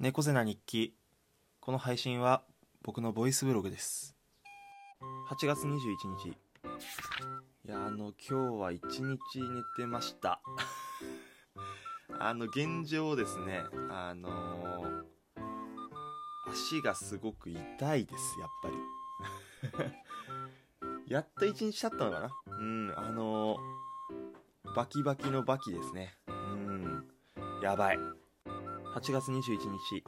猫背な日記。この配信は僕のボイスブログです。8月21日。いやあの今日は一日寝てました。あの現状ですね。あのー足がすごく痛いですやっぱり。やっと一日経ったのかな？うんあのーバキバキのバキですね。うんやばい。8月21日。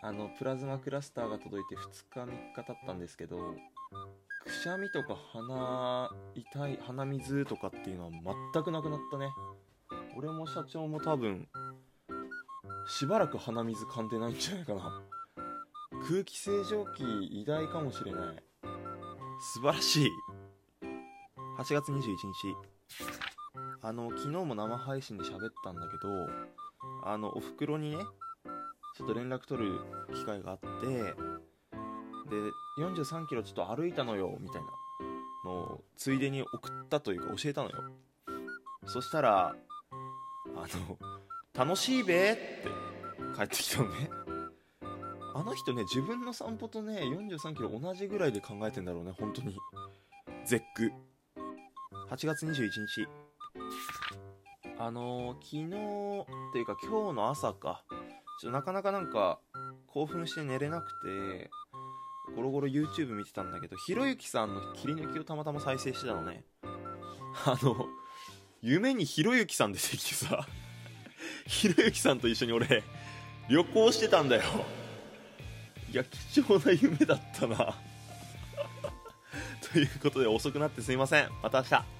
あのプラズマクラスターが届いて2日3日経ったんですけどくしゃみとか鼻痛い鼻水とかっていうのは全くなくなったね。俺も社長も多分しばらく鼻水噛んでないんじゃないかな。空気清浄機偉大かもしれない。素晴らしい。8月21日。あの昨日も生配信で喋ったんだけどあのおふくろにねちょっと連絡取る機会があってで43キロちょっと歩いたのよみたいなのをついでに送ったというか教えたのよ。そしたらあの「楽しいべ?」って帰ってきたのね。あの人ね自分の散歩とね43キロ同じぐらいで考えてんだろうね本当に。絶句。8月21日。あのー昨日っていうか今日の朝かちょっとなかなかなんか興奮して寝れなくてゴロゴロ YouTube 見てたんだけどひろゆきさんの切り抜きをたまたま再生してたのね。あの夢にひろゆきさん出てきてさ ひろゆきさんと一緒に俺旅行してたんだよ。いや貴重な夢だったな。ということで遅くなってすいません。また明日。